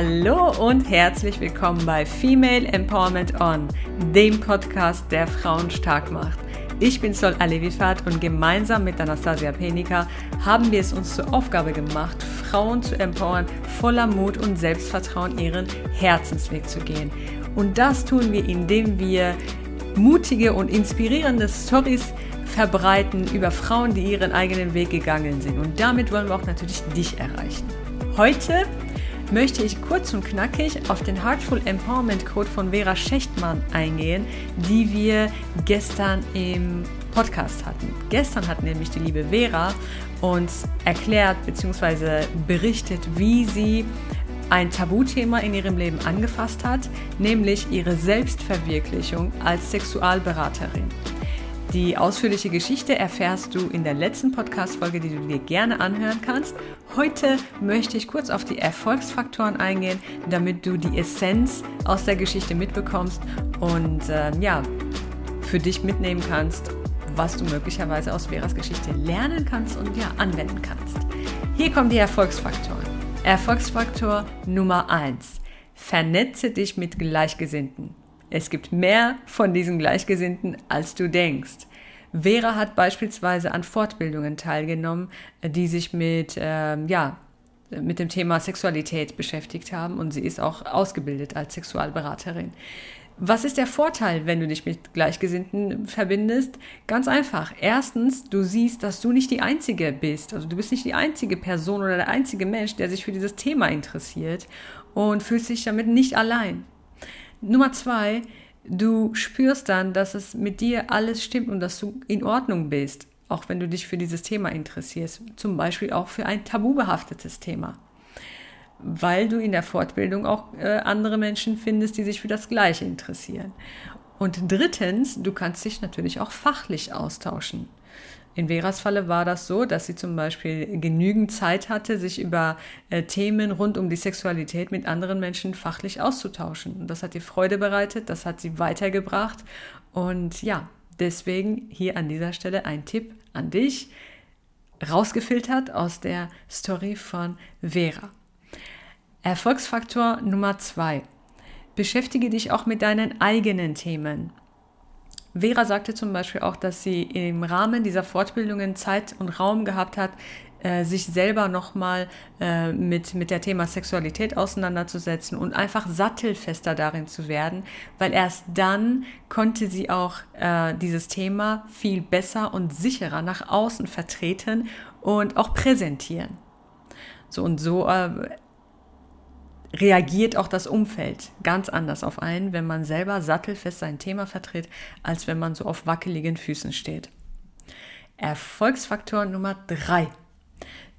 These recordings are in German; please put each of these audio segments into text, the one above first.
Hallo und herzlich willkommen bei Female Empowerment On, dem Podcast, der Frauen stark macht. Ich bin Sol Alevifat und gemeinsam mit Anastasia Penica haben wir es uns zur Aufgabe gemacht, Frauen zu empowern, voller Mut und Selbstvertrauen ihren Herzensweg zu gehen. Und das tun wir, indem wir mutige und inspirierende Stories verbreiten über Frauen, die ihren eigenen Weg gegangen sind. Und damit wollen wir auch natürlich dich erreichen. Heute möchte ich kurz und knackig auf den Heartful Empowerment Code von Vera Schechtmann eingehen, die wir gestern im Podcast hatten. Gestern hat nämlich die liebe Vera uns erklärt bzw. berichtet, wie sie ein Tabuthema in ihrem Leben angefasst hat, nämlich ihre Selbstverwirklichung als Sexualberaterin. Die ausführliche Geschichte erfährst du in der letzten Podcast-Folge, die du dir gerne anhören kannst. Heute möchte ich kurz auf die Erfolgsfaktoren eingehen, damit du die Essenz aus der Geschichte mitbekommst und äh, ja, für dich mitnehmen kannst, was du möglicherweise aus Veras Geschichte lernen kannst und ja, anwenden kannst. Hier kommen die Erfolgsfaktoren. Erfolgsfaktor Nummer 1. Vernetze dich mit Gleichgesinnten. Es gibt mehr von diesen Gleichgesinnten, als du denkst. Vera hat beispielsweise an Fortbildungen teilgenommen, die sich mit, äh, ja, mit dem Thema Sexualität beschäftigt haben und sie ist auch ausgebildet als Sexualberaterin. Was ist der Vorteil, wenn du dich mit Gleichgesinnten verbindest? Ganz einfach. Erstens, du siehst, dass du nicht die Einzige bist. Also du bist nicht die einzige Person oder der einzige Mensch, der sich für dieses Thema interessiert und fühlst dich damit nicht allein. Nummer zwei, du spürst dann, dass es mit dir alles stimmt und dass du in Ordnung bist, auch wenn du dich für dieses Thema interessierst. Zum Beispiel auch für ein tabubehaftetes Thema. Weil du in der Fortbildung auch äh, andere Menschen findest, die sich für das Gleiche interessieren. Und drittens, du kannst dich natürlich auch fachlich austauschen. In Veras Falle war das so, dass sie zum Beispiel genügend Zeit hatte, sich über äh, Themen rund um die Sexualität mit anderen Menschen fachlich auszutauschen. Und das hat ihr Freude bereitet, das hat sie weitergebracht. Und ja, deswegen hier an dieser Stelle ein Tipp an dich, rausgefiltert aus der Story von Vera. Erfolgsfaktor Nummer zwei. Beschäftige dich auch mit deinen eigenen Themen. Vera sagte zum Beispiel auch, dass sie im Rahmen dieser Fortbildungen Zeit und Raum gehabt hat, äh, sich selber nochmal äh, mit, mit der Thema Sexualität auseinanderzusetzen und einfach sattelfester darin zu werden, weil erst dann konnte sie auch äh, dieses Thema viel besser und sicherer nach außen vertreten und auch präsentieren. So und so äh, reagiert auch das Umfeld ganz anders auf einen, wenn man selber sattelfest sein Thema vertritt, als wenn man so auf wackeligen Füßen steht. Erfolgsfaktor Nummer drei.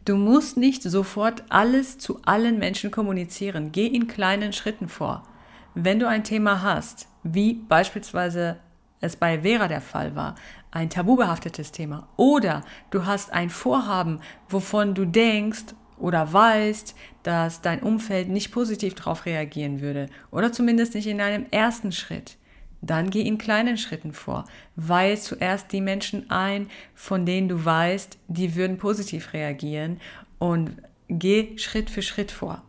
Du musst nicht sofort alles zu allen Menschen kommunizieren. Geh in kleinen Schritten vor. Wenn du ein Thema hast, wie beispielsweise es bei Vera der Fall war, ein tabubehaftetes Thema, oder du hast ein Vorhaben, wovon du denkst oder weißt, dass dein Umfeld nicht positiv darauf reagieren würde oder zumindest nicht in einem ersten Schritt, dann geh in kleinen Schritten vor. Weihe zuerst die Menschen ein, von denen du weißt, die würden positiv reagieren und geh Schritt für Schritt vor.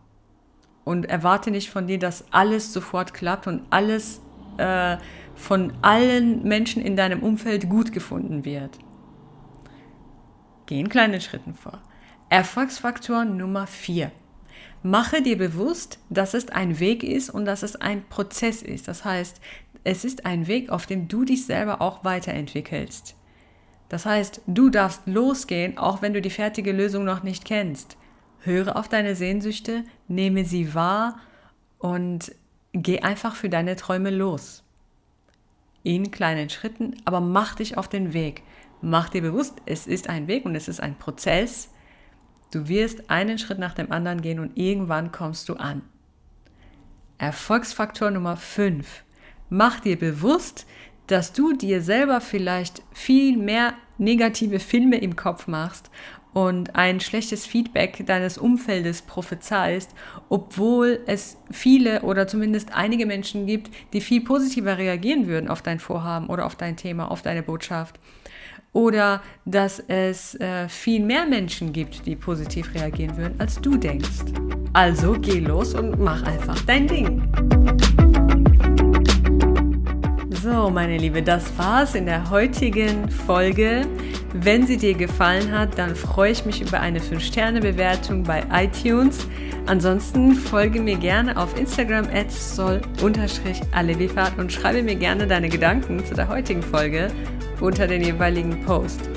Und erwarte nicht von dir, dass alles sofort klappt und alles äh, von allen Menschen in deinem Umfeld gut gefunden wird. Geh in kleinen Schritten vor. Erfolgsfaktor Nummer 4. Mache dir bewusst, dass es ein Weg ist und dass es ein Prozess ist. Das heißt, es ist ein Weg, auf dem du dich selber auch weiterentwickelst. Das heißt, du darfst losgehen, auch wenn du die fertige Lösung noch nicht kennst. Höre auf deine Sehnsüchte, nehme sie wahr und geh einfach für deine Träume los. In kleinen Schritten, aber mach dich auf den Weg. Mach dir bewusst, es ist ein Weg und es ist ein Prozess Du wirst einen Schritt nach dem anderen gehen und irgendwann kommst du an. Erfolgsfaktor Nummer 5. Mach dir bewusst, dass du dir selber vielleicht viel mehr negative Filme im Kopf machst und ein schlechtes Feedback deines Umfeldes prophezeist, obwohl es viele oder zumindest einige Menschen gibt, die viel positiver reagieren würden auf dein Vorhaben oder auf dein Thema, auf deine Botschaft. Oder dass es äh, viel mehr Menschen gibt, die positiv reagieren würden, als du denkst. Also geh los und mach einfach dein Ding. So, meine Liebe, das war's in der heutigen Folge. Wenn sie dir gefallen hat, dann freue ich mich über eine 5-Sterne-Bewertung bei iTunes. Ansonsten folge mir gerne auf Instagram at sol-alevifahrt und schreibe mir gerne deine Gedanken zu der heutigen Folge unter den jeweiligen Post.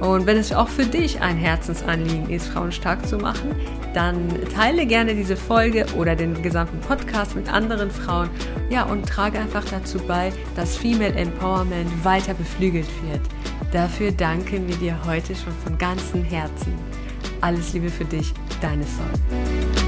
Und wenn es auch für dich ein Herzensanliegen ist, Frauen stark zu machen, dann teile gerne diese Folge oder den gesamten Podcast mit anderen Frauen. Ja, und trage einfach dazu bei, dass Female Empowerment weiter beflügelt wird. Dafür danken wir dir heute schon von ganzem Herzen. Alles Liebe für dich, deine Sol.